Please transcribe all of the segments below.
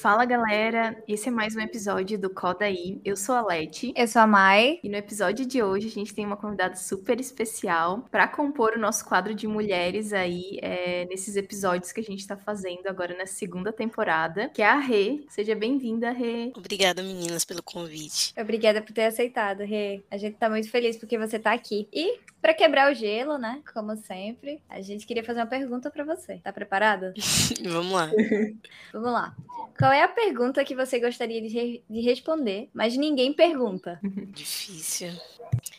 Fala galera, esse é mais um episódio do Coda aí. Eu sou a Leti. Eu sou a Mai. E no episódio de hoje a gente tem uma convidada super especial para compor o nosso quadro de mulheres aí é, nesses episódios que a gente está fazendo agora na segunda temporada, que é a Rê. Seja bem-vinda, Rê. Obrigada, meninas, pelo convite. Obrigada por ter aceitado, Rê. A gente tá muito feliz porque você tá aqui. E para quebrar o gelo, né? Como sempre, a gente queria fazer uma pergunta para você. Tá preparada? Vamos lá. Vamos lá. Qual é a pergunta que você gostaria de, re de responder, mas ninguém pergunta? Difícil.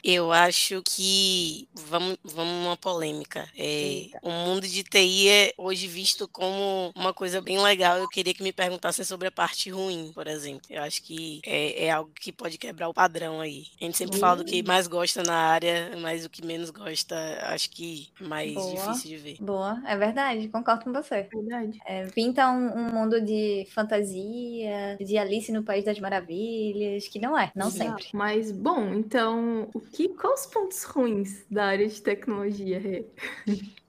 Eu acho que vamos, vamos uma polêmica. É, o mundo de TI é hoje visto como uma coisa bem legal. Eu queria que me perguntassem sobre a parte ruim, por exemplo. Eu acho que é, é algo que pode quebrar o padrão aí. A gente sempre uhum. fala do que mais gosta na área, mas o que menos gosta, acho que é mais Boa. difícil de ver. Boa, é verdade, concordo com você. Verdade. É, pinta um, um, mundo de fantasia, de Alice no País das Maravilhas, que não é, não Exato. sempre. Mas, bom, então, o que, quais os pontos ruins da área de tecnologia, Rê?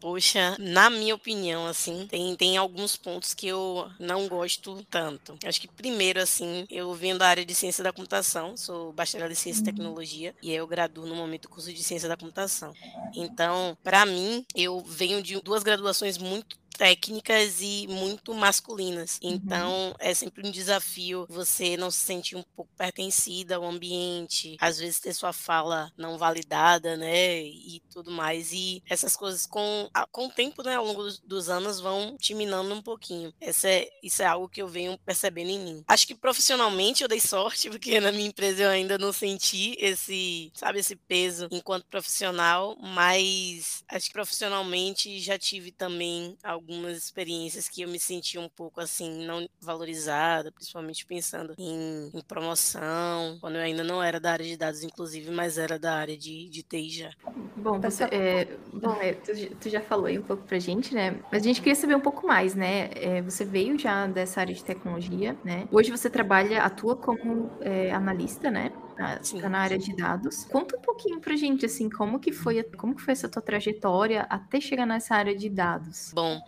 Poxa, na minha opinião, assim, tem, tem alguns pontos que eu não gosto tanto. Acho que primeiro, assim, eu venho da área de ciência da computação, sou bacharel em ciência e uhum. tecnologia, e aí eu graduo no momento o curso de ciência da computação. Então, para mim, eu venho de duas graduações muito técnicas e muito masculinas. Uhum. Então, uhum. é sempre um desafio você não se sentir um pouco pertencida ao ambiente, às vezes ter sua fala não validada, né, e tudo mais. E essas coisas com, com o tempo, né, ao longo dos, dos anos vão te minando um pouquinho. Essa é, isso é algo que eu venho percebendo em mim. Acho que profissionalmente eu dei sorte, porque na minha empresa eu ainda não senti esse, sabe, esse peso enquanto profissional, mas acho que profissionalmente já tive também algum algumas experiências que eu me senti um pouco assim, não valorizada, principalmente pensando em, em, promoção, quando eu ainda não era da área de dados, inclusive, mas era da área de, de TI já. Bom, você, é, bom é, tu, tu, já falou aí um pouco pra gente, né? Mas a gente queria saber um pouco mais, né? É, você veio já dessa área de tecnologia, né? Hoje você trabalha, atua como é, analista, né? Está na área de dados. Conta um pouquinho pra gente, assim, como que foi, como que foi essa tua trajetória até chegar nessa área de dados? Bom,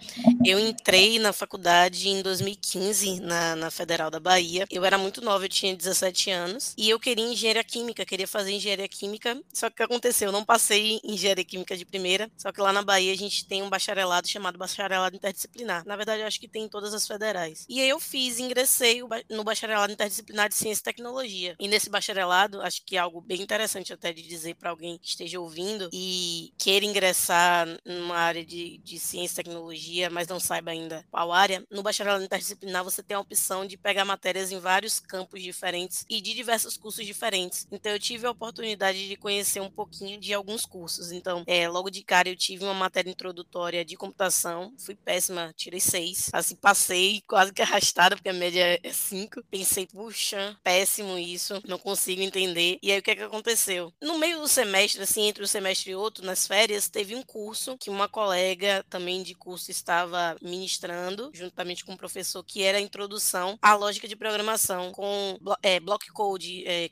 eu entrei na faculdade em 2015, na, na Federal da Bahia. Eu era muito nova, eu tinha 17 anos, e eu queria engenharia química, queria fazer engenharia química, só que o que aconteceu? Eu não passei em engenharia química de primeira, só que lá na Bahia a gente tem um bacharelado chamado bacharelado interdisciplinar. Na verdade, eu acho que tem em todas as federais. E aí eu fiz, ingressei no bacharelado interdisciplinar de ciência e tecnologia. E nesse bacharelado acho que é algo bem interessante até de dizer para alguém que esteja ouvindo e queira ingressar numa área de, de ciência e tecnologia, mas não saiba ainda qual área, no bacharelado interdisciplinar você tem a opção de pegar matérias em vários campos diferentes e de diversos cursos diferentes. Então eu tive a oportunidade de conhecer um pouquinho de alguns cursos. Então, é, logo de cara eu tive uma matéria introdutória de computação, fui péssima, tirei seis. Assim, passei quase que arrastada, porque a média é cinco. Pensei, puxa, péssimo isso, não consigo entender. E aí o que é que aconteceu? No meio do semestre, assim, entre um semestre e outro, nas férias, teve um curso que uma colega também de curso estava ministrando, juntamente com um professor, que era a introdução à lógica de programação com é, block code, é,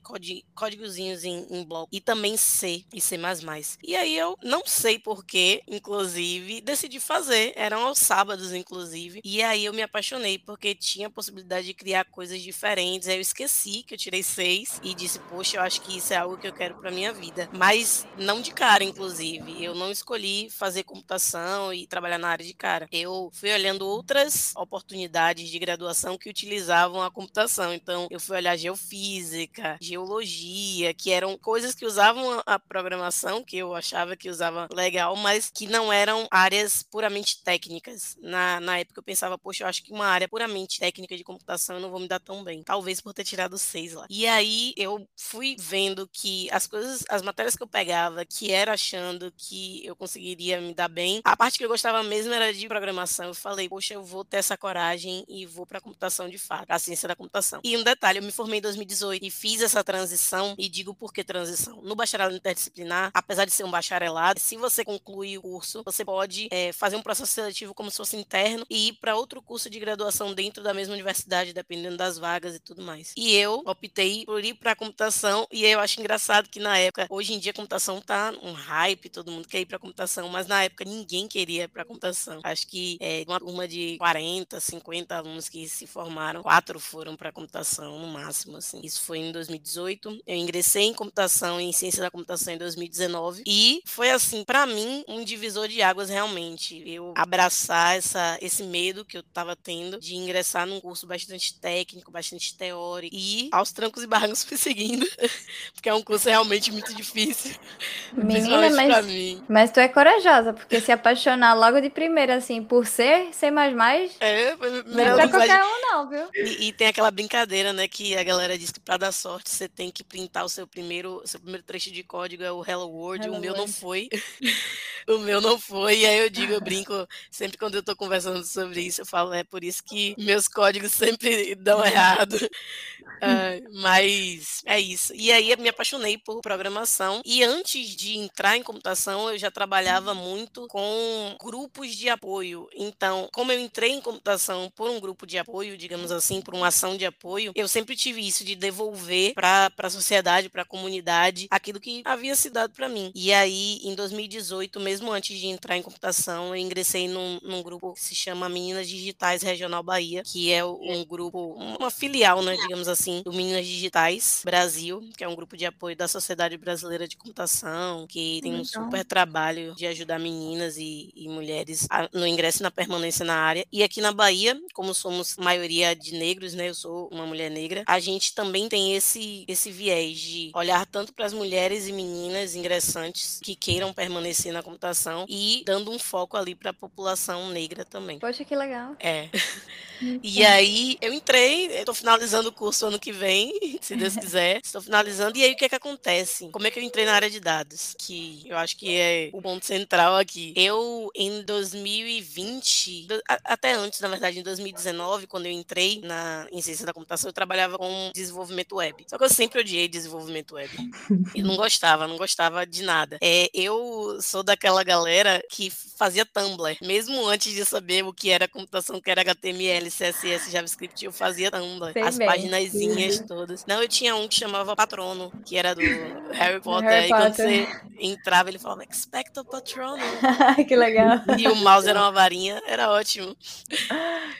códigozinhos em, em bloco, e também C e C++. E aí eu não sei porquê, inclusive, decidi fazer. Eram aos sábados, inclusive. E aí eu me apaixonei, porque tinha a possibilidade de criar coisas diferentes. Aí eu esqueci que eu tirei seis e disse, poxa, eu acho que isso é algo que eu quero para minha vida. Mas não de cara, inclusive. Eu não escolhi fazer computação e trabalhar na área de cara. Eu fui olhando outras oportunidades de graduação que utilizavam a computação. Então, eu fui olhar geofísica, geologia, que eram coisas que usavam a programação, que eu achava que usava legal, mas que não eram áreas puramente técnicas. Na, na época eu pensava, poxa, eu acho que uma área puramente técnica de computação eu não vou me dar tão bem. Talvez por ter tirado seis lá. E aí eu fui vendo que as coisas, as matérias que eu pegava, que era achando que eu conseguiria me dar bem, a parte que eu gostava mesmo era de programação. Eu falei, poxa, eu vou ter essa coragem e vou para computação de fato, a ciência da computação. E um detalhe, eu me formei em 2018 e fiz essa transição e digo por que transição. No bacharelado interdisciplinar, apesar de ser um bacharelado, se você conclui o curso, você pode é, fazer um processo seletivo como se fosse interno e ir para outro curso de graduação dentro da mesma universidade, dependendo das vagas e tudo mais. E eu optei por ir para computação computação. E eu acho engraçado que na época, hoje em dia, a computação tá um hype, todo mundo quer ir para computação, mas na época ninguém queria ir para computação. Acho que é, uma turma de 40, 50 alunos que se formaram, quatro foram para computação no máximo. Assim. Isso foi em 2018. Eu ingressei em computação, em ciência da computação em 2019 e foi assim, para mim, um divisor de águas realmente. Eu abraçar essa, esse medo que eu estava tendo de ingressar num curso bastante técnico, bastante teórico e aos trancos e barrancos fui seguindo, porque é um curso realmente muito difícil. Menina, mas, mas tu é corajosa, porque se apaixonar logo de primeira, assim, por ser, ser mais mais, é, não é pra qualquer um não, viu? E, e, tem aquela brincadeira, né, que a galera diz que pra dar sorte você tem que printar o seu primeiro, seu primeiro trecho de código é o Hello World, Hello o meu World. não foi. o meu não foi, e aí eu digo, eu brinco, sempre quando eu tô conversando sobre isso, eu falo, é por isso que meus códigos sempre dão errado. Uh, mas é isso. E aí eu me apaixonei por programação. E antes de entrar em computação, eu já trabalhava muito com grupos de apoio. Então, como eu entrei em computação por um grupo de apoio, digamos assim, por uma ação de apoio, eu sempre tive isso de devolver para a sociedade, para a comunidade, aquilo que havia se dado para mim. E aí, em 2018, mesmo antes de entrar em computação, eu ingressei num, num grupo que se chama Meninas Digitais Regional Bahia, que é um grupo, uma filial, né, digamos assim assim, do Meninas Digitais Brasil, que é um grupo de apoio da Sociedade Brasileira de Computação, que tem um super trabalho de ajudar meninas e, e mulheres a, no ingresso e na permanência na área. E aqui na Bahia, como somos maioria de negros, né, eu sou uma mulher negra, a gente também tem esse, esse viés de olhar tanto para as mulheres e meninas ingressantes que queiram permanecer na computação e dando um foco ali para a população negra também. Poxa, que legal. É. E aí eu entrei, estou finalizando o curso ano que vem, se Deus quiser. Estou finalizando. E aí o que é que acontece? Como é que eu entrei na área de dados? Que eu acho que é o ponto central aqui. Eu, em 2020, até antes, na verdade, em 2019, quando eu entrei na, em ciência da computação, eu trabalhava com desenvolvimento web. Só que eu sempre odiei desenvolvimento web. E não gostava, não gostava de nada. É, eu sou daquela galera que fazia Tumblr. Mesmo antes de saber o que era computação, que era HTML, CSS, JavaScript, eu fazia Tumblr. Sei As páginas uhum. todas. Não, eu tinha um que chamava Patrono, que era do Harry Potter. Harry Potter. quando você entrava, ele falava Expecto Patrono. que legal. E o mouse era uma varinha, era ótimo.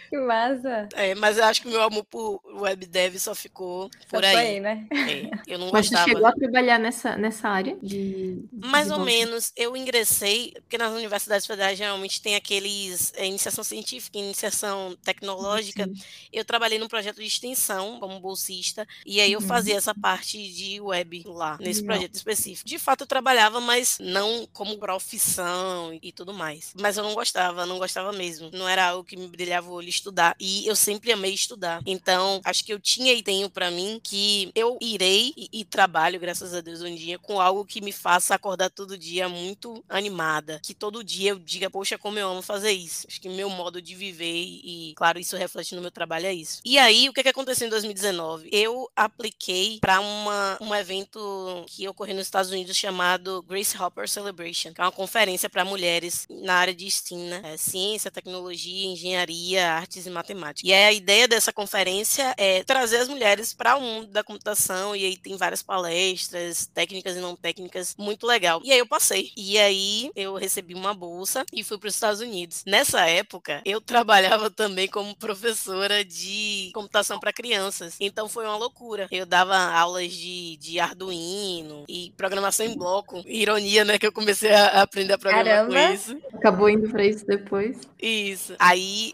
Que massa. É, mas eu acho que o meu amor por web dev só ficou por aí. aí. né? É, eu não mas gostava. Você chegou a trabalhar nessa, nessa área de. Mais ou menos. Eu ingressei, porque nas universidades federais geralmente tem aqueles é, iniciação científica, iniciação tecnológica. Sim. Eu trabalhei num projeto de extensão como bolsista, e aí eu fazia uhum. essa parte de web lá, nesse Legal. projeto específico. De fato, eu trabalhava, mas não como profissão e tudo mais. Mas eu não gostava, não gostava mesmo. Não era algo que me brilhava o olho estudar. E eu sempre amei estudar. Então, acho que eu tinha e tenho para mim que eu irei e, e, trabalho, graças a Deus, um dia com algo que me faça acordar todo dia muito animada. Que todo dia eu diga, poxa, como eu amo fazer isso. Acho que meu modo de viver e, claro, isso reflete no meu trabalho é isso. E aí, o que, que aconteceu em 2019? 2019, eu apliquei para um evento que ocorreu nos Estados Unidos chamado Grace Hopper Celebration, que é uma conferência para mulheres na área de STEAM, né? É, ciência, tecnologia, engenharia, artes e matemática. E a ideia dessa conferência é trazer as mulheres para o mundo da computação e aí tem várias palestras, técnicas e não técnicas, muito legal. E aí eu passei. E aí eu recebi uma bolsa e fui para os Estados Unidos. Nessa época, eu trabalhava também como professora de computação para crianças então foi uma loucura. Eu dava aulas de, de Arduino e programação em bloco. Ironia, né? Que eu comecei a aprender a programar Caramba. com isso. Acabou indo para isso depois. Isso. Aí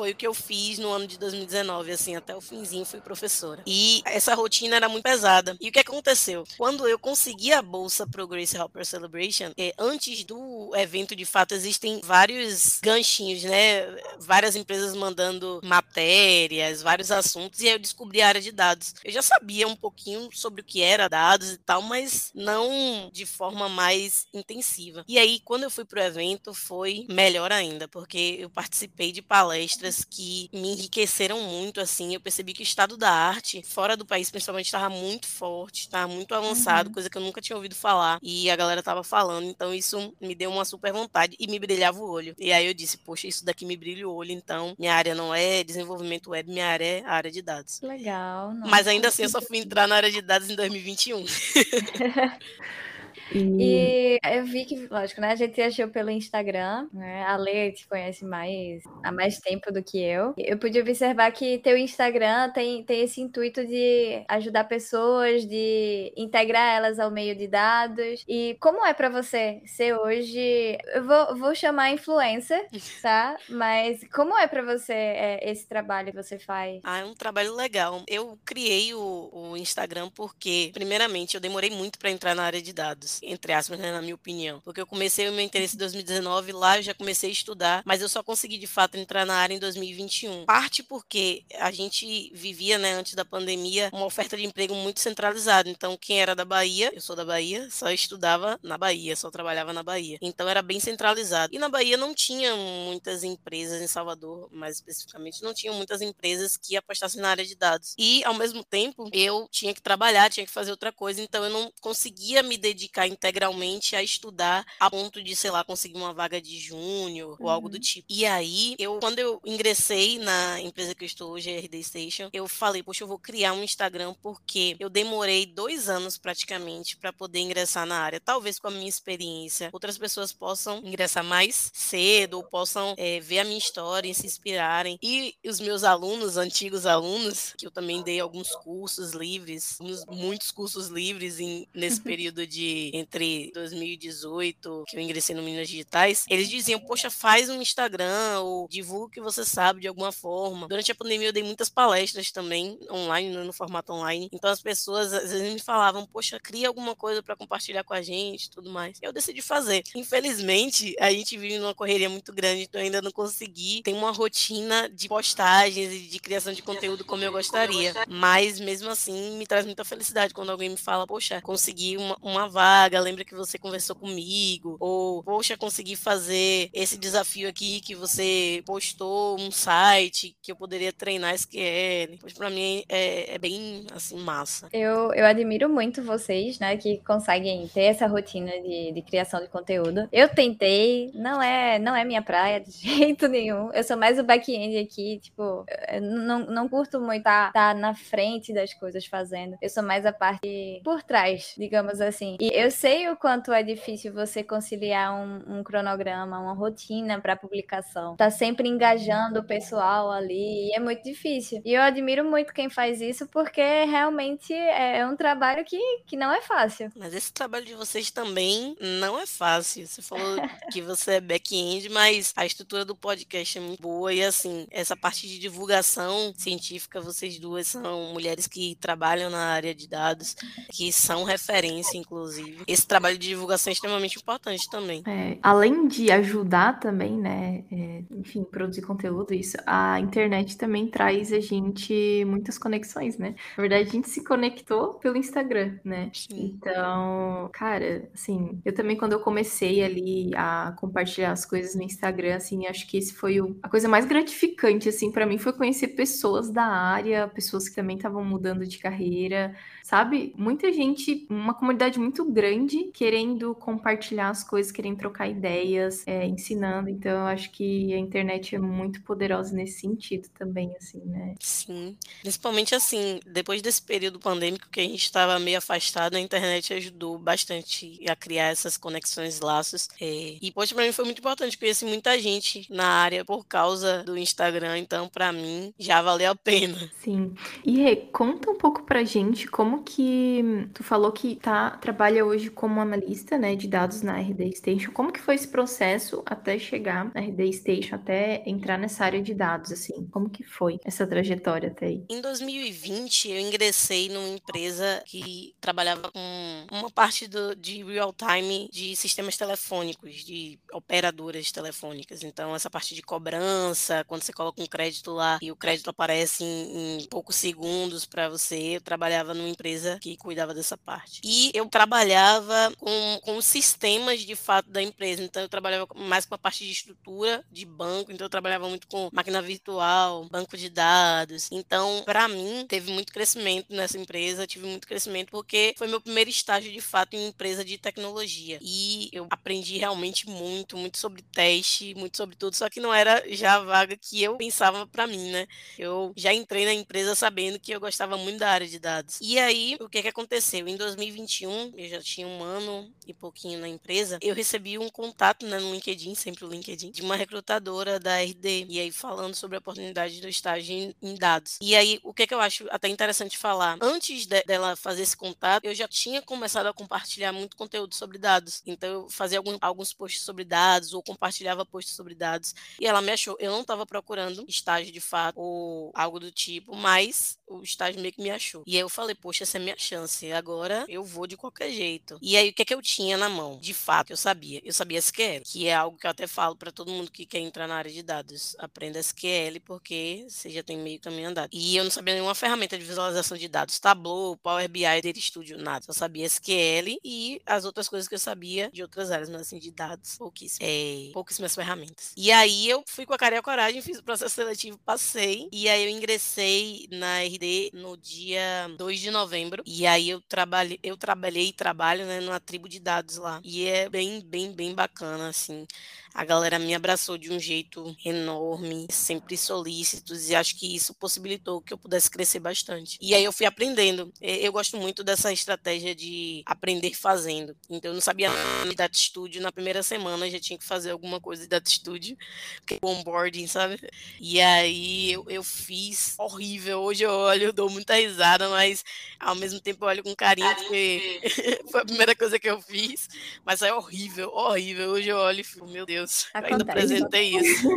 foi o que eu fiz no ano de 2019, assim, até o finzinho fui professora. E essa rotina era muito pesada. E o que aconteceu? Quando eu consegui a bolsa pro Grace Hopper Celebration, é, antes do evento, de fato, existem vários ganchinhos, né? Várias empresas mandando matérias, vários assuntos, e aí eu descobri a área de dados. Eu já sabia um pouquinho sobre o que era dados e tal, mas não de forma mais intensiva. E aí, quando eu fui pro evento, foi melhor ainda, porque eu participei de palestras que me enriqueceram muito, assim. Eu percebi que o estado da arte, fora do país, principalmente, estava muito forte, estava muito avançado, uhum. coisa que eu nunca tinha ouvido falar. E a galera tava falando, então isso me deu uma super vontade e me brilhava o olho. E aí eu disse, poxa, isso daqui me brilha o olho, então minha área não é desenvolvimento web, minha área é a área de dados. Legal. Nossa. Mas ainda assim eu só fui entrar na área de dados em 2021. E... e eu vi que, lógico, né? A gente achou pelo Instagram, né? A Lê te conhece mais há mais tempo do que eu. Eu pude observar que teu Instagram tem, tem esse intuito de ajudar pessoas, de integrar elas ao meio de dados. E como é para você ser hoje? Eu vou, vou chamar influencer, tá? Mas como é para você é, esse trabalho que você faz? Ah, é um trabalho legal. Eu criei o, o Instagram porque, primeiramente, eu demorei muito para entrar na área de dados entre aspas, né, na minha opinião. Porque eu comecei o meu interesse em 2019, lá eu já comecei a estudar, mas eu só consegui de fato entrar na área em 2021. Parte porque a gente vivia, né, antes da pandemia, uma oferta de emprego muito centralizada. Então, quem era da Bahia, eu sou da Bahia, só estudava na Bahia, só trabalhava na Bahia. Então, era bem centralizado. E na Bahia não tinha muitas empresas, em Salvador, mais especificamente, não tinham muitas empresas que apostassem na área de dados. E, ao mesmo tempo, eu tinha que trabalhar, tinha que fazer outra coisa, então eu não conseguia me dedicar integralmente a estudar a ponto de, sei lá, conseguir uma vaga de júnior ou algo do uhum. tipo. E aí, eu quando eu ingressei na empresa que eu estou hoje, a RD Station, eu falei, poxa, eu vou criar um Instagram porque eu demorei dois anos praticamente para poder ingressar na área. Talvez com a minha experiência, outras pessoas possam ingressar mais cedo ou possam é, ver a minha história e se inspirarem. E os meus alunos, antigos alunos, que eu também dei alguns cursos livres, muitos cursos livres em, nesse período de entre 2018, que eu ingressei no Minas Digitais, eles diziam, poxa, faz um Instagram ou divulga o que você sabe de alguma forma. Durante a pandemia eu dei muitas palestras também online, no formato online. Então as pessoas às vezes me falavam, poxa, cria alguma coisa para compartilhar com a gente, tudo mais. Eu decidi fazer. Infelizmente, a gente vive numa correria muito grande, então eu ainda não consegui ter uma rotina de postagens e de criação de conteúdo como eu gostaria. Mas mesmo assim, me traz muita felicidade quando alguém me fala, poxa, consegui uma, uma vaga vaga, lembra que você conversou comigo, ou poxa, consegui fazer esse desafio aqui que você postou um site que eu poderia treinar SQL. Pois para mim é, é, bem assim massa. Eu, eu admiro muito vocês, né, que conseguem ter essa rotina de, de criação de conteúdo. Eu tentei, não é, não é minha praia de jeito nenhum. Eu sou mais o back-end aqui, tipo, não, não curto muito estar tá, tá na frente das coisas fazendo. Eu sou mais a parte por trás, digamos assim. E eu sei o quanto é difícil você conciliar um, um cronograma, uma rotina para publicação. Tá sempre engajando o pessoal ali, e é muito difícil. E eu admiro muito quem faz isso, porque realmente é, é um trabalho que, que não é fácil. Mas esse trabalho de vocês também não é fácil. Você falou que você é back-end, mas a estrutura do podcast é muito boa e assim, essa parte de divulgação científica, vocês duas são mulheres que trabalham na área de dados, que são referência, inclusive esse trabalho de divulgação é extremamente importante também. É, além de ajudar também, né, é, enfim, produzir conteúdo, isso, a internet também traz a gente muitas conexões, né? Na verdade, a gente se conectou pelo Instagram, né? Sim. Então, cara, assim, eu também quando eu comecei ali a compartilhar as coisas no Instagram, assim, acho que esse foi o, a coisa mais gratificante, assim, para mim foi conhecer pessoas da área, pessoas que também estavam mudando de carreira, sabe? Muita gente, uma comunidade muito grande querendo compartilhar as coisas, querendo trocar ideias, é, ensinando. Então, eu acho que a internet é muito poderosa nesse sentido também, assim, né? Sim. Principalmente, assim, depois desse período pandêmico que a gente estava meio afastado, a internet ajudou bastante a criar essas conexões, laços. É... E, poxa, pra mim foi muito importante. Conheci muita gente na área por causa do Instagram. Então, para mim, já valeu a pena. Sim. E, Rê, conta um pouco pra gente como que tu falou que tá trabalha hoje como analista, né, de dados na RD Station. Como que foi esse processo até chegar na RD Station, até entrar nessa área de dados assim? Como que foi essa trajetória até aí? Em 2020 eu ingressei numa empresa que trabalhava com uma parte do, de real time de sistemas telefônicos, de operadoras telefônicas. Então essa parte de cobrança, quando você coloca um crédito lá e o crédito aparece em, em poucos segundos para você, eu trabalhava numa empresa que cuidava dessa parte. E eu trabalhava trabalhava com, com sistemas de fato da empresa. Então, eu trabalhava mais com a parte de estrutura de banco, então eu trabalhava muito com máquina virtual, banco de dados. Então, para mim, teve muito crescimento nessa empresa, tive muito crescimento porque foi meu primeiro estágio de fato em empresa de tecnologia. E eu aprendi realmente muito, muito sobre teste, muito sobre tudo, só que não era já a vaga que eu pensava para mim, né? Eu já entrei na empresa sabendo que eu gostava muito da área de dados. E aí, o que que aconteceu? Em 2021, eu já tinha um ano e pouquinho na empresa, eu recebi um contato né, no LinkedIn, sempre o LinkedIn, de uma recrutadora da RD, e aí falando sobre a oportunidade do estágio em, em dados. E aí, o que que eu acho até interessante falar? Antes de, dela fazer esse contato, eu já tinha começado a compartilhar muito conteúdo sobre dados. Então, eu fazia algum, alguns posts sobre dados, ou compartilhava posts sobre dados, e ela me achou. Eu não estava procurando estágio de fato, ou algo do tipo, mas o estágio meio que me achou. E aí eu falei, poxa, essa é minha chance. Agora eu vou de qualquer jeito. E aí o que é que eu tinha na mão? De fato, eu sabia. Eu sabia SQL, que é algo que eu até falo para todo mundo que quer entrar na área de dados. Aprenda SQL porque você já tem meio caminho andado. E eu não sabia nenhuma ferramenta de visualização de dados. Tableau, Power BI, Data Studio, nada. Só sabia SQL e as outras coisas que eu sabia de outras áreas, mas assim, de dados, pouquíssimas. É, pouquíssimas ferramentas. E aí eu fui com a cara e a coragem, fiz o processo seletivo, passei. E aí eu ingressei na RD no dia 2 de novembro. E aí eu trabalhei, eu trabalhei e trabalho, né, numa tribo de dados lá. E é bem, bem, bem bacana, assim. A galera me abraçou de um jeito enorme, sempre solícitos, e acho que isso possibilitou que eu pudesse crescer bastante. E aí eu fui aprendendo. Eu gosto muito dessa estratégia de aprender fazendo. Então eu não sabia nada de Data Studio. Na primeira semana já tinha que fazer alguma coisa de Data Studio, porque o onboarding, sabe? E aí eu, eu fiz horrível. Hoje eu olho, eu dou muita risada, mas ao mesmo tempo eu olho com carinho, porque foi a primeira coisa que eu fiz. Mas é horrível, horrível. Hoje eu olho e fico, meu Deus Deus, Acontece. ainda apresentei isso.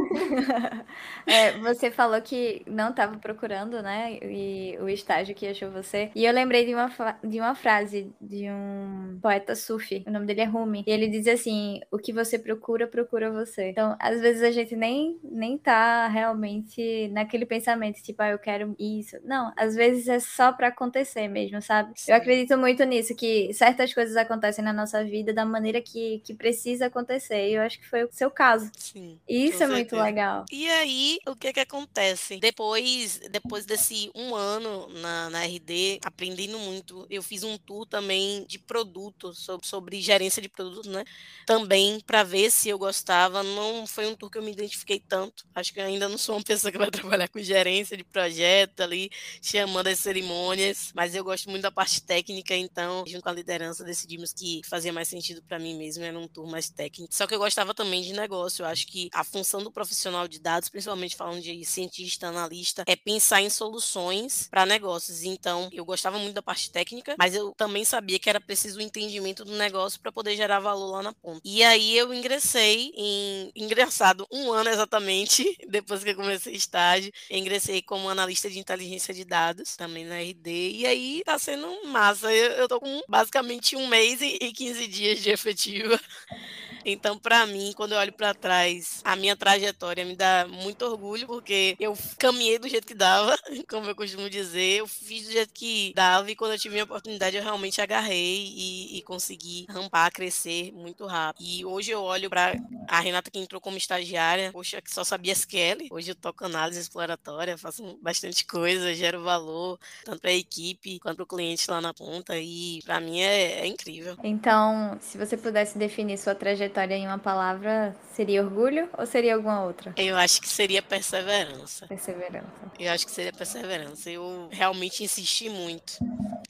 é, você falou que não estava procurando, né? E o estágio que achou você. E eu lembrei de uma, de uma frase de um poeta sufi. O nome dele é Rumi. E ele diz assim: O que você procura, procura você. Então, às vezes a gente nem, nem tá realmente naquele pensamento, tipo, ah, eu quero isso. Não, às vezes é só para acontecer mesmo, sabe? Sim. Eu acredito muito nisso, que certas coisas acontecem na nossa vida da maneira que, que precisa acontecer. E eu acho que foi seu caso. Sim. Isso é muito legal. E aí, o que que acontece? Depois, depois desse um ano na, na RD, aprendendo muito, eu fiz um tour também de produto, sobre, sobre gerência de produtos, né? Também para ver se eu gostava. Não foi um tour que eu me identifiquei tanto. Acho que ainda não sou uma pessoa que vai trabalhar com gerência de projeto ali, chamando as cerimônias, mas eu gosto muito da parte técnica, então, junto com a liderança, decidimos que fazia mais sentido para mim mesmo, era um tour mais técnico. Só que eu gostava também de negócio. Eu acho que a função do profissional de dados, principalmente falando de cientista, analista, é pensar em soluções para negócios. Então, eu gostava muito da parte técnica, mas eu também sabia que era preciso o entendimento do negócio para poder gerar valor lá na ponta. E aí eu ingressei em engraçado um ano exatamente depois que eu comecei estágio, eu ingressei como analista de inteligência de dados também na RD. E aí tá sendo massa. Eu, eu tô com basicamente um mês e 15 dias de efetiva. Então, para mim, quando eu olho para trás, a minha trajetória me dá muito orgulho, porque eu caminhei do jeito que dava, como eu costumo dizer, eu fiz do jeito que dava, e quando eu tive a oportunidade, eu realmente agarrei e, e consegui rampar, crescer muito rápido. E hoje eu olho para a Renata que entrou como estagiária, poxa, que só sabia SQL. Hoje eu toco análise exploratória, faço bastante coisa, gero valor, tanto para a equipe quanto para o cliente lá na ponta, e para mim é, é incrível. Então, se você pudesse definir sua trajetória trajetória em uma palavra, seria orgulho ou seria alguma outra? Eu acho que seria perseverança. Perseverança. Eu acho que seria perseverança. Eu realmente insisti muito.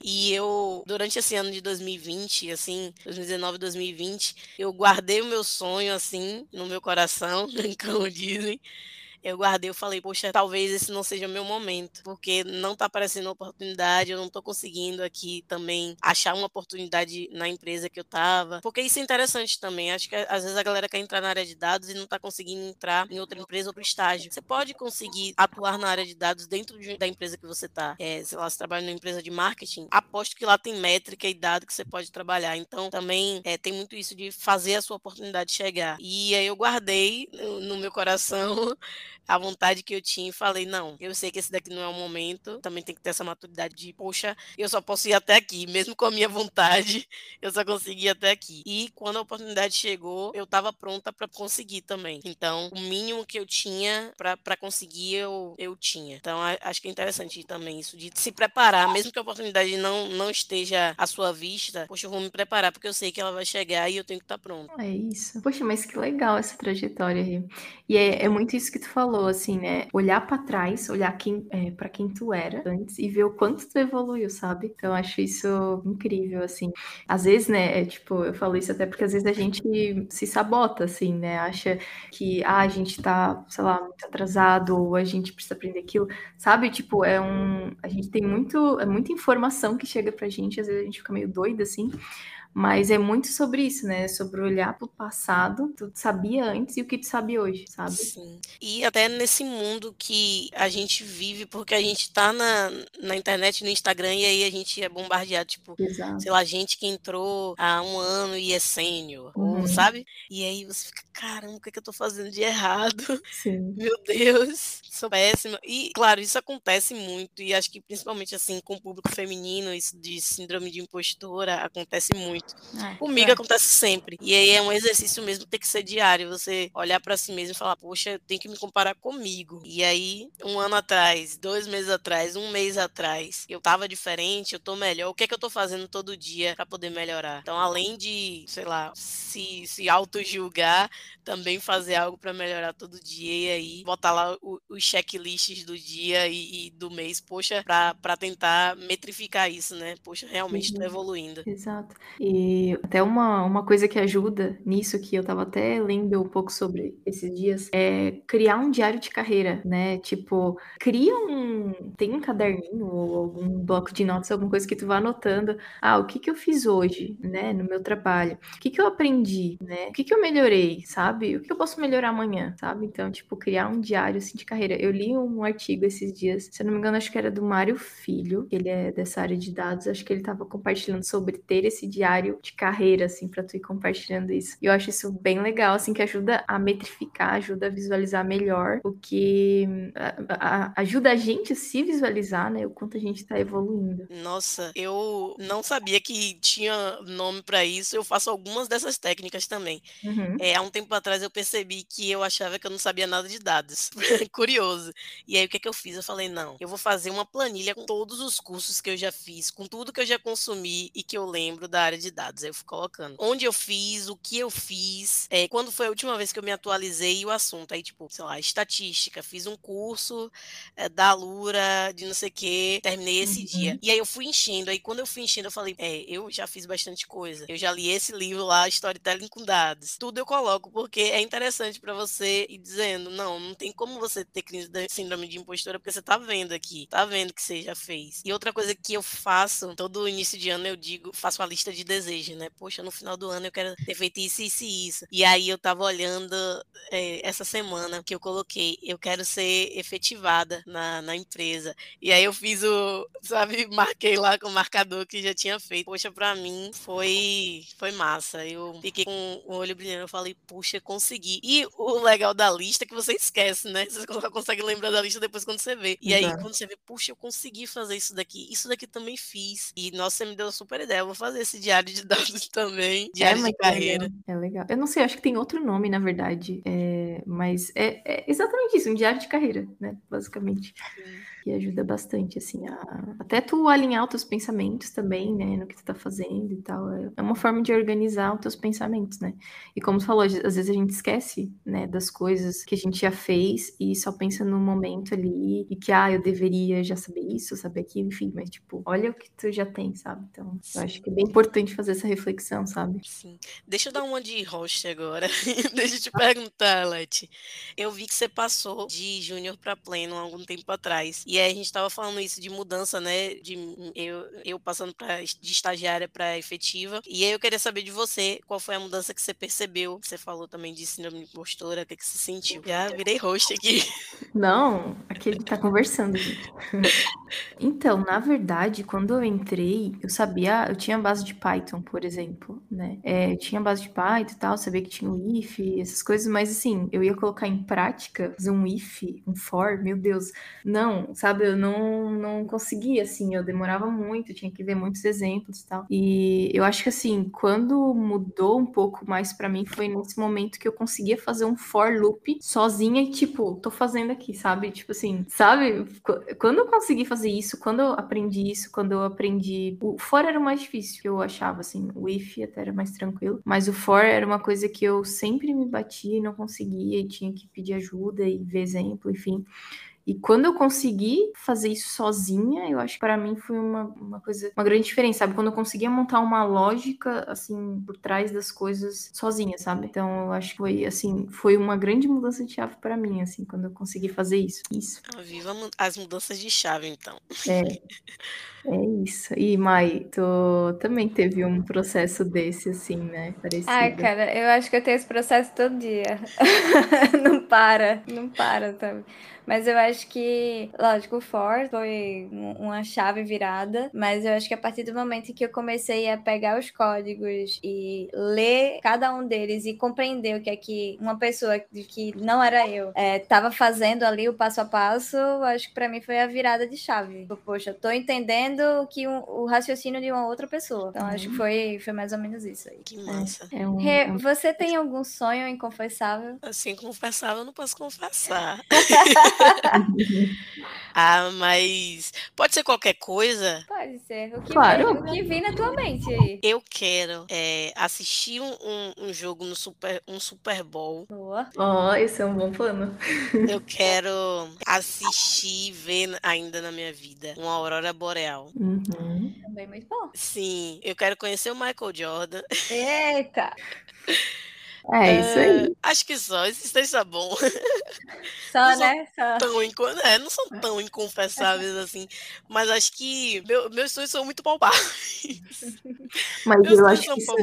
E eu, durante esse ano de 2020, assim, 2019, 2020, eu guardei o meu sonho, assim, no meu coração, como dizem eu guardei, eu falei, poxa, talvez esse não seja o meu momento, porque não tá aparecendo oportunidade, eu não tô conseguindo aqui também achar uma oportunidade na empresa que eu tava, porque isso é interessante também, acho que às vezes a galera quer entrar na área de dados e não tá conseguindo entrar em outra empresa ou pro estágio. Você pode conseguir atuar na área de dados dentro de, da empresa que você tá, é, sei lá, você trabalha numa empresa de marketing, aposto que lá tem métrica e dado que você pode trabalhar, então também é, tem muito isso de fazer a sua oportunidade chegar. E aí eu guardei no, no meu coração a vontade que eu tinha e falei, não, eu sei que esse daqui não é o momento, também tem que ter essa maturidade de, poxa, eu só posso ir até aqui, mesmo com a minha vontade, eu só consegui ir até aqui. E quando a oportunidade chegou, eu estava pronta para conseguir também. Então, o mínimo que eu tinha para conseguir, eu, eu tinha. Então, acho que é interessante também isso de se preparar, mesmo que a oportunidade não, não esteja à sua vista, poxa, eu vou me preparar porque eu sei que ela vai chegar e eu tenho que estar tá pronto. É isso. Poxa, mas que legal essa trajetória aí. E é, é muito isso que tu falou, assim, né? Olhar para trás, olhar quem, é, para quem tu era antes e ver o quanto tu evoluiu, sabe? Então, acho isso incrível, assim. Às vezes, né, é, tipo, eu falo isso até porque às vezes a gente se sabota, assim, né? Acha que, ah, a gente tá, sei lá, muito atrasado ou a gente precisa aprender aquilo, sabe? Tipo, é um... A gente tem muito... É muita informação que chega pra gente, às vezes a gente fica meio doida, assim, mas é muito sobre isso, né? Sobre olhar para o passado, tu sabia antes e o que tu sabe hoje, sabe? Sim. E até nesse mundo que a gente vive, porque a gente tá na, na internet, no Instagram, e aí a gente é bombardeado, tipo, Exato. sei lá, gente que entrou há um ano e é sênior, uhum. sabe? E aí você fica, caramba, o que, é que eu tô fazendo de errado? Sim. Meu Deus, sou péssima. E, claro, isso acontece muito, e acho que principalmente assim, com o público feminino, isso de síndrome de impostora acontece muito muito. É, Comigo é. acontece sempre. E aí é um exercício mesmo, tem que ser diário. Você olhar para si mesmo e falar, poxa, eu tenho que me comparar comigo. E aí, um ano atrás, dois meses atrás, um mês atrás, eu tava diferente, eu tô melhor. O que é que eu tô fazendo todo dia para poder melhorar? Então, além de, sei lá, se, se auto-julgar, também fazer algo para melhorar todo dia. E aí, botar lá o, os checklists do dia e, e do mês, poxa, para tentar metrificar isso, né? Poxa, realmente uhum. tô evoluindo. Exato. E e até uma, uma coisa que ajuda nisso, que eu estava até lendo um pouco sobre esses dias, é criar um diário de carreira, né? Tipo, cria um. Tem um caderninho ou algum bloco de notas, alguma coisa que tu vá anotando. Ah, o que que eu fiz hoje, né? No meu trabalho. O que que eu aprendi, né? O que que eu melhorei, sabe? O que eu posso melhorar amanhã, sabe? Então, tipo, criar um diário assim, de carreira. Eu li um artigo esses dias, se eu não me engano, acho que era do Mário Filho, ele é dessa área de dados, acho que ele estava compartilhando sobre ter esse diário diário de carreira, assim, para tu ir compartilhando isso. E eu acho isso bem legal, assim, que ajuda a metrificar, ajuda a visualizar melhor o que a, a, ajuda a gente a se visualizar, né, o quanto a gente tá evoluindo. Nossa, eu não sabia que tinha nome para isso. Eu faço algumas dessas técnicas também. Uhum. É, há um tempo atrás eu percebi que eu achava que eu não sabia nada de dados. Curioso. E aí o que, é que eu fiz? Eu falei, não, eu vou fazer uma planilha com todos os cursos que eu já fiz, com tudo que eu já consumi e que eu lembro da área de dados. Aí eu fui colocando onde eu fiz, o que eu fiz, é, quando foi a última vez que eu me atualizei o assunto. Aí, tipo, sei lá, estatística, fiz um curso é, da Lura, de não sei o que, terminei esse uhum. dia. E aí eu fui enchendo. Aí quando eu fui enchendo, eu falei, é, eu já fiz bastante coisa. Eu já li esse livro lá, Storytelling com Dados. Tudo eu coloco, porque é interessante para você ir dizendo, não, não tem como você ter crise de síndrome de impostora, porque você tá vendo aqui, tá vendo que você já fez. E outra coisa que eu faço, todo início de ano eu digo, faço a lista de desejo, né? Poxa, no final do ano eu quero ter feito isso, isso e isso. E aí eu tava olhando é, essa semana que eu coloquei, eu quero ser efetivada na, na empresa. E aí eu fiz o, sabe, marquei lá com o marcador que já tinha feito. Poxa, pra mim foi, foi massa. Eu fiquei com o olho brilhando, eu falei, puxa, consegui. E o legal da lista é que você esquece, né? Você só consegue lembrar da lista depois quando você vê. E aí, quando você vê, puxa, eu consegui fazer isso daqui, isso daqui também fiz. E nossa, você me deu uma super ideia. Eu vou fazer esse diário de dados também, de é, de carreira. É legal. Eu não sei, acho que tem outro nome, na verdade. É, mas é, é, exatamente isso, um diário de carreira, né? Basicamente. Sim ajuda bastante, assim, a... até tu alinhar os teus pensamentos também, né, no que tu tá fazendo e tal. É, é uma forma de organizar os teus pensamentos, né? E como tu falou, às vezes a gente esquece, né, das coisas que a gente já fez e só pensa no momento ali e que, ah, eu deveria já saber isso, saber aquilo, enfim, mas, tipo, olha o que tu já tem, sabe? Então, Sim. eu acho que é bem importante fazer essa reflexão, sabe? Sim. Deixa eu dar uma de host agora. Deixa eu te perguntar, Leti. Eu vi que você passou de júnior para pleno há algum tempo atrás. E aí a gente estava falando isso de mudança, né? De eu, eu passando pra, de estagiária para efetiva. E aí eu queria saber de você qual foi a mudança que você percebeu. Você falou também de síndrome de impostora, o que, que você sentiu? Já virei host aqui. Não, aqui ele tá conversando, gente. Então, na verdade, quando eu entrei, eu sabia, eu tinha base de Python, por exemplo, né? É, eu tinha base de Python e tal, sabia que tinha o if, essas coisas, mas assim, eu ia colocar em prática, fazer um if, um for, meu Deus, não, sabe? Eu não, não conseguia, assim, eu demorava muito, tinha que ver muitos exemplos e tal. E eu acho que assim, quando mudou um pouco mais para mim, foi nesse momento que eu conseguia fazer um for loop sozinha e, tipo, tô fazendo aqui, sabe? Tipo assim, sabe? Quando eu consegui fazer isso, quando eu aprendi isso, quando eu aprendi. O for era o mais difícil que eu achava, assim. O if até era mais tranquilo. Mas o for era uma coisa que eu sempre me batia e não conseguia, e tinha que pedir ajuda e ver exemplo, enfim. E quando eu consegui fazer isso sozinha, eu acho que para mim foi uma, uma coisa, uma grande diferença, sabe? Quando eu conseguia montar uma lógica, assim, por trás das coisas sozinha, sabe? Então eu acho que foi, assim, foi uma grande mudança de chave para mim, assim, quando eu consegui fazer isso. Isso. Viva as mudanças de chave, então. É. É isso. E Mai, tu também teve um processo desse, assim, né? Parecido. Ai, cara, eu acho que eu tenho esse processo todo dia. não para, não para, sabe? Mas eu acho que, lógico, o For foi uma chave virada, mas eu acho que a partir do momento em que eu comecei a pegar os códigos e ler cada um deles e compreender o que é que uma pessoa que não era eu estava é, fazendo ali o passo a passo, eu acho que para mim foi a virada de chave. Poxa, eu tô entendendo que um, o raciocínio de uma outra pessoa. Então, uhum. acho que uhum. foi, foi mais ou menos isso aí. Que massa. É, é um, Rê, você tem algum sonho inconfessável? Assim, confessável, eu não posso confessar. ah, mas pode ser qualquer coisa? Pode ser. O que, claro. vem, o que vem na tua mente aí? Eu quero é, assistir um, um, um, jogo no Super, um Super Bowl. Boa. Ó, oh, esse é um bom plano. Eu quero assistir, ver ainda na minha vida uma aurora boreal. Uhum. Também muito bom. Sim, eu quero conhecer o Michael Jordan. Eita! É isso aí. Uh, acho que só, isso esteja bom. Só, não né? Só. Tão inco... é, não são tão inconfessáveis assim. Mas acho que meu, meus sonhos são muito palpáveis. Mas meus eu acho que isso,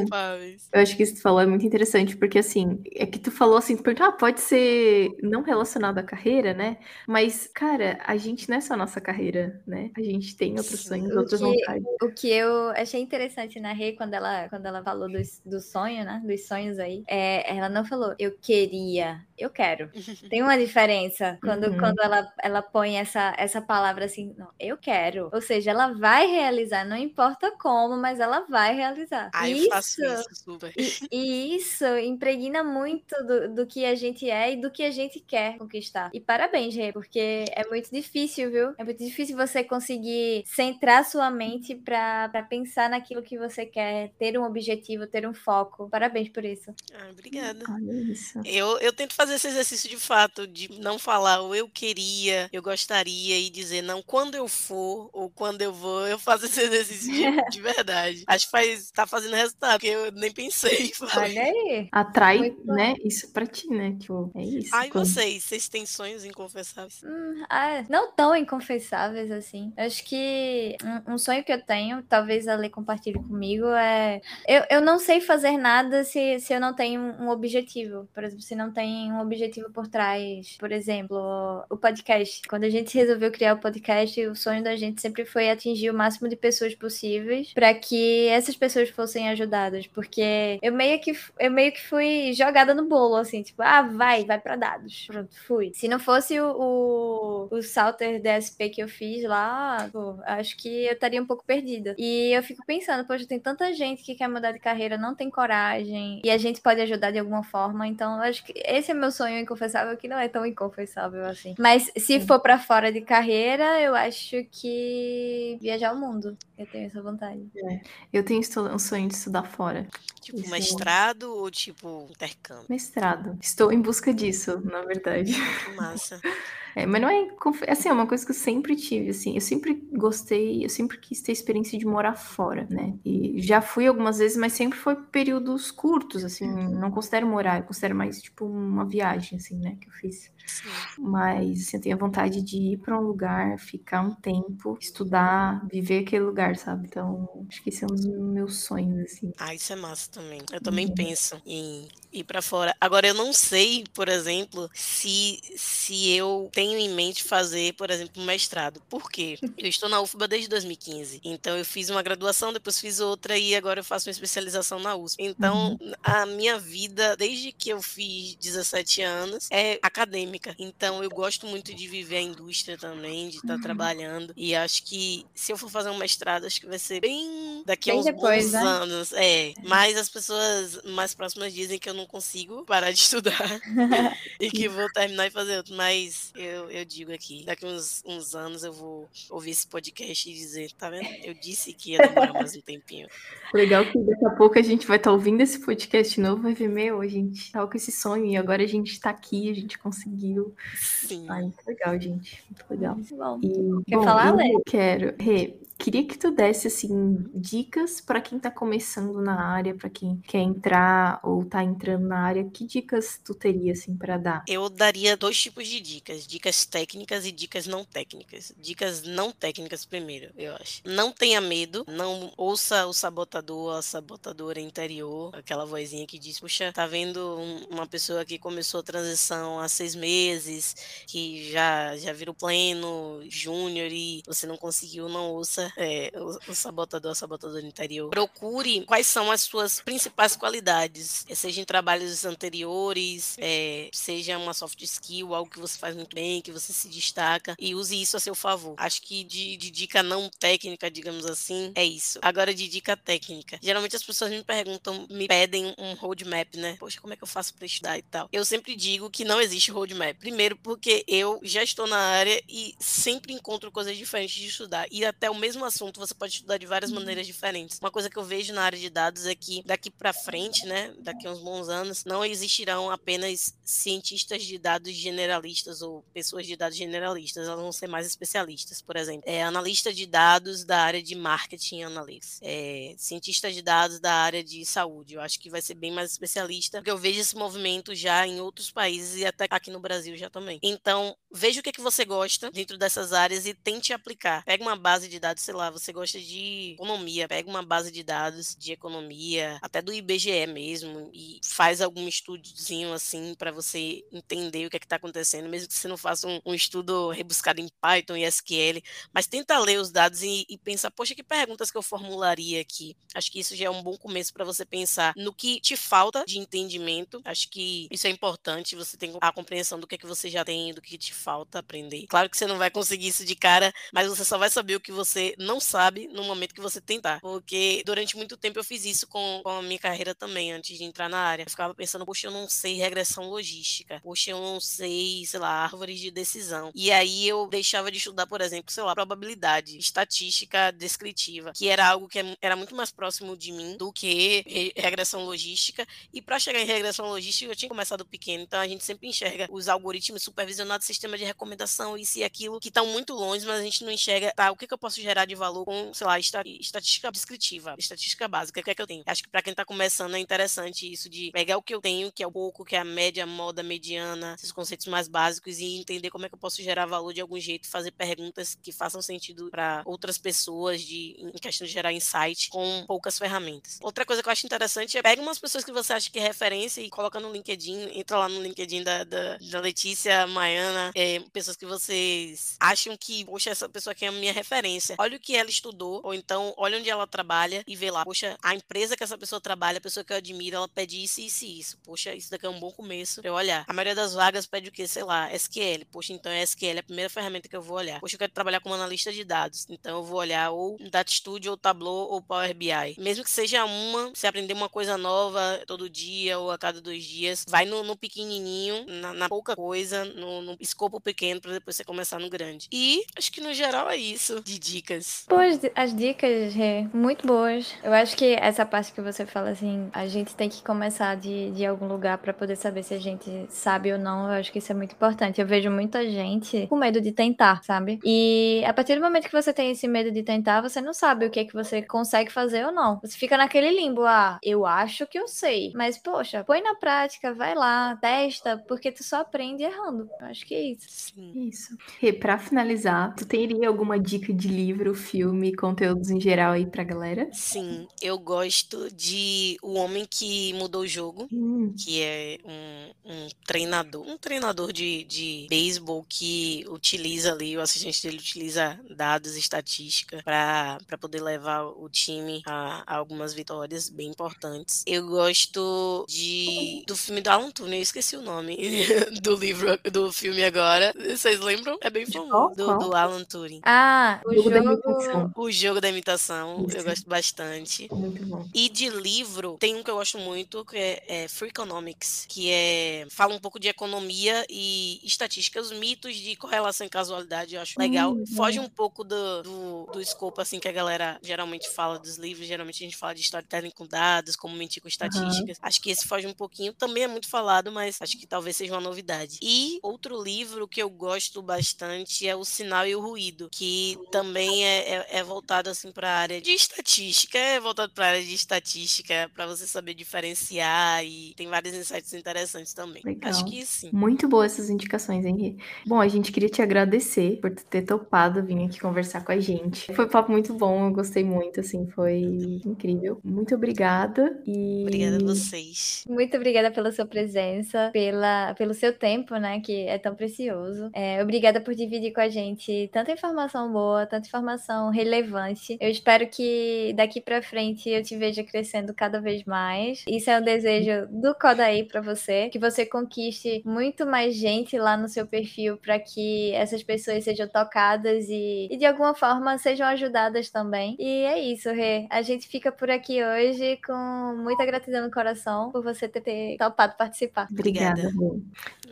eu acho que isso que tu falou é muito interessante, porque assim, é que tu falou assim, tu perguntou, ah, pode ser não relacionado à carreira, né? Mas, cara, a gente não é só a nossa carreira, né? A gente tem outros Sim. sonhos, outras que, vontades. O que eu achei interessante na Rê, quando ela, quando ela falou do, do sonho, né? Dos sonhos aí, é é, ela não falou eu queria, eu quero. Tem uma diferença quando, uhum. quando ela, ela põe essa, essa palavra assim, não, eu quero. Ou seja, ela vai realizar, não importa como, mas ela vai realizar. Ah, isso, eu faço isso super. E, e, isso impregna muito do, do que a gente é e do que a gente quer conquistar. E parabéns, Rê, porque é muito difícil, viu? É muito difícil você conseguir centrar sua mente para pensar naquilo que você quer, ter um objetivo, ter um foco. Parabéns por isso. Ah, obrigada. Olha isso. Eu, eu tento fazer esse exercício de fato, de não falar o eu queria, eu gostaria e dizer não quando eu for ou quando eu vou, eu faço esse exercício de, de verdade. Acho que faz, tá fazendo resultado, porque eu nem pensei. Olha aí. Atrai, né, isso pra ti, né? Tipo, é isso. Quando... vocês, vocês têm sonhos inconfessáveis? Hum, ah, não tão inconfessáveis assim. Acho que um, um, sonho que eu tenho, talvez a Lê compartilhe comigo, é. Eu, eu não sei fazer nada se, se eu não tenho um objetivo. Por exemplo, se não tem um objetivo por trás. Por exemplo, o podcast. Quando a gente resolveu criar o podcast, o sonho da gente sempre foi atingir o máximo de pessoas possíveis para que essas pessoas fossem ajudadas. Porque eu meio que eu meio que fui jogada no bolo, assim, tipo, ah, vai, vai para dados. Pronto, fui. Se não fosse o, o, o Salter DSP que eu fiz lá, pô, acho que eu estaria um pouco perdida. E eu fico pensando, poxa, tem tanta gente que quer mudar de carreira, não tem coragem, e a gente pode ajudar de alguma forma. Então, acho que esse é meu sonho inconfessável, que não é tão inconfessável assim. Mas se for para fora de carreira, eu acho que viajar o mundo. Eu tenho essa vontade. É. Eu tenho um sonho de estudar fora. Tipo, Isso. mestrado ou tipo intercâmbio? Mestrado. Estou em busca disso, na verdade. Que massa. É, mas não é. Assim, é uma coisa que eu sempre tive, assim. Eu sempre gostei, eu sempre quis ter experiência de morar fora, né? E já fui algumas vezes, mas sempre foi períodos curtos, assim. Não considero morar, eu considero mais, tipo, uma viagem, assim, né? Que eu fiz. Sim. Mas, assim, eu tenho vontade de ir para um lugar, ficar um tempo, estudar, viver aquele lugar, sabe? Então, acho que esse é um dos meus sonhos, assim. Ah, isso é massa também. Eu também uhum. penso em ir para fora. Agora eu não sei, por exemplo, se se eu tenho em mente fazer, por exemplo, um mestrado. Por quê? Eu estou na UFBA desde 2015. Então eu fiz uma graduação, depois fiz outra e agora eu faço uma especialização na USP. Então, uhum. a minha vida desde que eu fiz 17 anos é acadêmica. Então eu gosto muito de viver a indústria também, de estar tá uhum. trabalhando e acho que se eu for fazer um mestrado, acho que vai ser bem daqui a uns depois, bons né? anos. É, mas as pessoas mais próximas dizem que eu não consigo parar de estudar e que vou terminar e fazer outro. Mas eu, eu digo aqui, daqui uns, uns anos eu vou ouvir esse podcast e dizer, tá vendo? Eu disse que ia demorar mais um tempinho. Legal que daqui a pouco a gente vai estar tá ouvindo esse podcast novo, vai ver, meu, a gente tá com esse sonho e agora a gente tá aqui, a gente conseguiu. Sim. Ai, muito legal, gente. Muito legal. Muito bom. E, Quer bom, falar, Lê? Quero. Rê, Queria que tu desse assim dicas para quem está começando na área, para quem quer entrar ou está entrando na área. Que dicas tu teria assim para dar? Eu daria dois tipos de dicas: dicas técnicas e dicas não técnicas. Dicas não técnicas primeiro, eu acho. Não tenha medo, não ouça o sabotador, a sabotadora interior, aquela vozinha que diz: "Puxa, tá vendo uma pessoa que começou a transição há seis meses, que já já virou pleno, júnior e você não conseguiu, não ouça é, o, o, sabotador, a sabotadora interior, procure quais são as suas principais qualidades, eh, seja em trabalhos anteriores, é, seja uma soft skill, algo que você faz muito bem, que você se destaca, e use isso a seu favor. Acho que de, de dica não técnica, digamos assim, é isso. Agora, de dica técnica. Geralmente as pessoas me perguntam, me pedem um roadmap, né? Poxa, como é que eu faço para estudar e tal? Eu sempre digo que não existe roadmap. Primeiro, porque eu já estou na área e sempre encontro coisas diferentes de estudar. E até o mesmo mesmo assunto você pode estudar de várias uhum. maneiras diferentes. Uma coisa que eu vejo na área de dados é que daqui para frente, né, daqui a uns bons anos, não existirão apenas cientistas de dados generalistas ou pessoas de dados generalistas, elas vão ser mais especialistas, por exemplo, é analista de dados da área de marketing analytics, é, cientista de dados da área de saúde. Eu acho que vai ser bem mais especialista, porque eu vejo esse movimento já em outros países e até aqui no Brasil já também. Então, veja o que é que você gosta dentro dessas áreas e tente aplicar. Pega uma base de dados sei lá, você gosta de economia, pega uma base de dados de economia, até do IBGE mesmo, e faz algum estudozinho assim para você entender o que é que está acontecendo, mesmo que você não faça um, um, estudo rebuscado em Python e SQL, mas tenta ler os dados e, e pensar, poxa, que perguntas que eu formularia aqui? Acho que isso já é um bom começo para você pensar no que te falta de entendimento. Acho que isso é importante, você tem a compreensão do que é que você já tem, do que te falta aprender. Claro que você não vai conseguir isso de cara, mas você só vai saber o que você não sabe no momento que você tentar. Porque durante muito tempo eu fiz isso com, com a minha carreira também, antes de entrar na área. Eu ficava pensando, poxa, eu não sei regressão logística. Poxa, eu não sei, sei lá, árvores de decisão. E aí eu deixava de estudar, por exemplo, sei lá, probabilidade, estatística descritiva, que era algo que é era muito mais próximo de mim do que regressão logística. E para chegar em regressão logística, eu tinha começado pequeno, então a gente sempre enxerga os algoritmos supervisionados, sistema de recomendação, isso e aquilo, que estão muito longe, mas a gente não enxerga, tá, o que, que eu posso gerar de valor com, sei lá, estatística descritiva, estatística básica, o que é que eu tenho. Acho que para quem está começando é interessante isso de pegar o que eu tenho, que é o pouco, que é a média, moda, mediana, esses conceitos mais básicos e entender como é que eu posso gerar valor de algum jeito, fazer perguntas que façam sentido para outras pessoas de, em questão de gerar insight com poucas ferramentas. Outra coisa que eu acho interessante é pega umas pessoas que você acha que é referência e coloca no LinkedIn, entra lá no LinkedIn da, da, da Letícia Maiana, é, pessoas que vocês acham que, poxa, essa pessoa aqui é a minha referência. Olha o que ela estudou, ou então olha onde ela trabalha e vê lá, poxa, a empresa que essa pessoa trabalha, a pessoa que eu admiro, ela pede isso, isso e isso. Poxa, isso daqui é um bom começo eu olhar. A maioria das vagas pede o quê? Sei lá, SQL. Poxa, então é SQL, é a primeira ferramenta que eu vou olhar. Poxa, eu quero trabalhar como analista de dados, então eu vou olhar ou Data Studio, ou Tableau, ou Power BI. Mesmo que seja uma, você aprender uma coisa nova todo dia ou a cada dois dias, vai no, no pequenininho, na, na, pouca coisa, no, no escopo pequeno, para depois você começar no grande. E acho que no geral é isso de dicas. Boas as dicas, Rê, muito boas. Eu acho que essa parte que você fala assim, a gente tem que começar de, de algum lugar para poder saber se a gente sabe ou não. Eu acho que isso é muito importante. Eu vejo muita gente com medo de tentar, sabe? E a partir do momento que você tem esse medo de tentar, você não sabe o que é que você consegue fazer ou não. Você fica naquele limbo, ah, eu acho que eu sei. Mas, poxa, põe na prática, vai lá, testa, porque tu só aprende errando. Eu acho que é isso. Sim. Isso. E pra finalizar, tu teria alguma dica de livro, filme, conteúdos em geral aí pra galera? Sim, eu gosto de O Homem que Mudou o Jogo, Hum, que é um, um treinador, um treinador de, de beisebol que utiliza ali, o assistente dele utiliza dados, estatística para poder levar o time a, a algumas vitórias bem importantes. Eu gosto de do filme do Alan Turing, eu esqueci o nome do livro, do filme agora. Vocês lembram? É bem famoso. Do, do Alan Turing. Ah, o Jogo jogo. O jogo da imitação, eu Isso. gosto bastante. Muito bom. E de livro, tem um que eu gosto muito, que é, é Freakonomics, que é fala um pouco de economia e estatística, os mitos de correlação e casualidade, eu acho legal. Hum, Foge um pouco do, do, do escopo assim que a galera geralmente fala dos livros, geralmente a gente fala de storytelling com dados, como mentir com estatísticas. Acho que esse foge um pouquinho, também é muito falado, mas acho que talvez seja uma novidade. E outro livro que eu gosto bastante é O Sinal e o Ruído, que também é, é, é voltado assim para a área de estatística, é voltado para a área de estatística, para você saber diferenciar e tem vários insights interessantes também. Legal. Acho que sim. Muito boas essas indicações, Henri. Bom, a gente queria te agradecer por ter topado vir aqui conversar com a gente. Foi um papo muito bom, eu gostei muito, assim, foi incrível. Muito obrigada e... Obrigada a vocês. Muito obrigada pela sua presença, pela, pelo seu tempo, né, que é tão precioso. É, obrigada por dividir com a gente tanta informação boa, tanta informação relevante. Eu espero que daqui pra frente eu te veja crescendo cada vez mais. Isso é um desejo do Kodaí pra você, que você conquiste muito mais gente lá no seu perfil para que essas pessoas sejam tocadas e, e de alguma forma sejam ajudadas também. E é isso, Rê. A gente fica por aqui hoje com muita gratidão no coração por você ter, ter topado participar. Obrigada. Obrigada.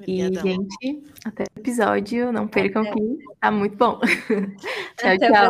E, gente, até o episódio. Não percam que tá muito bom. tchau, o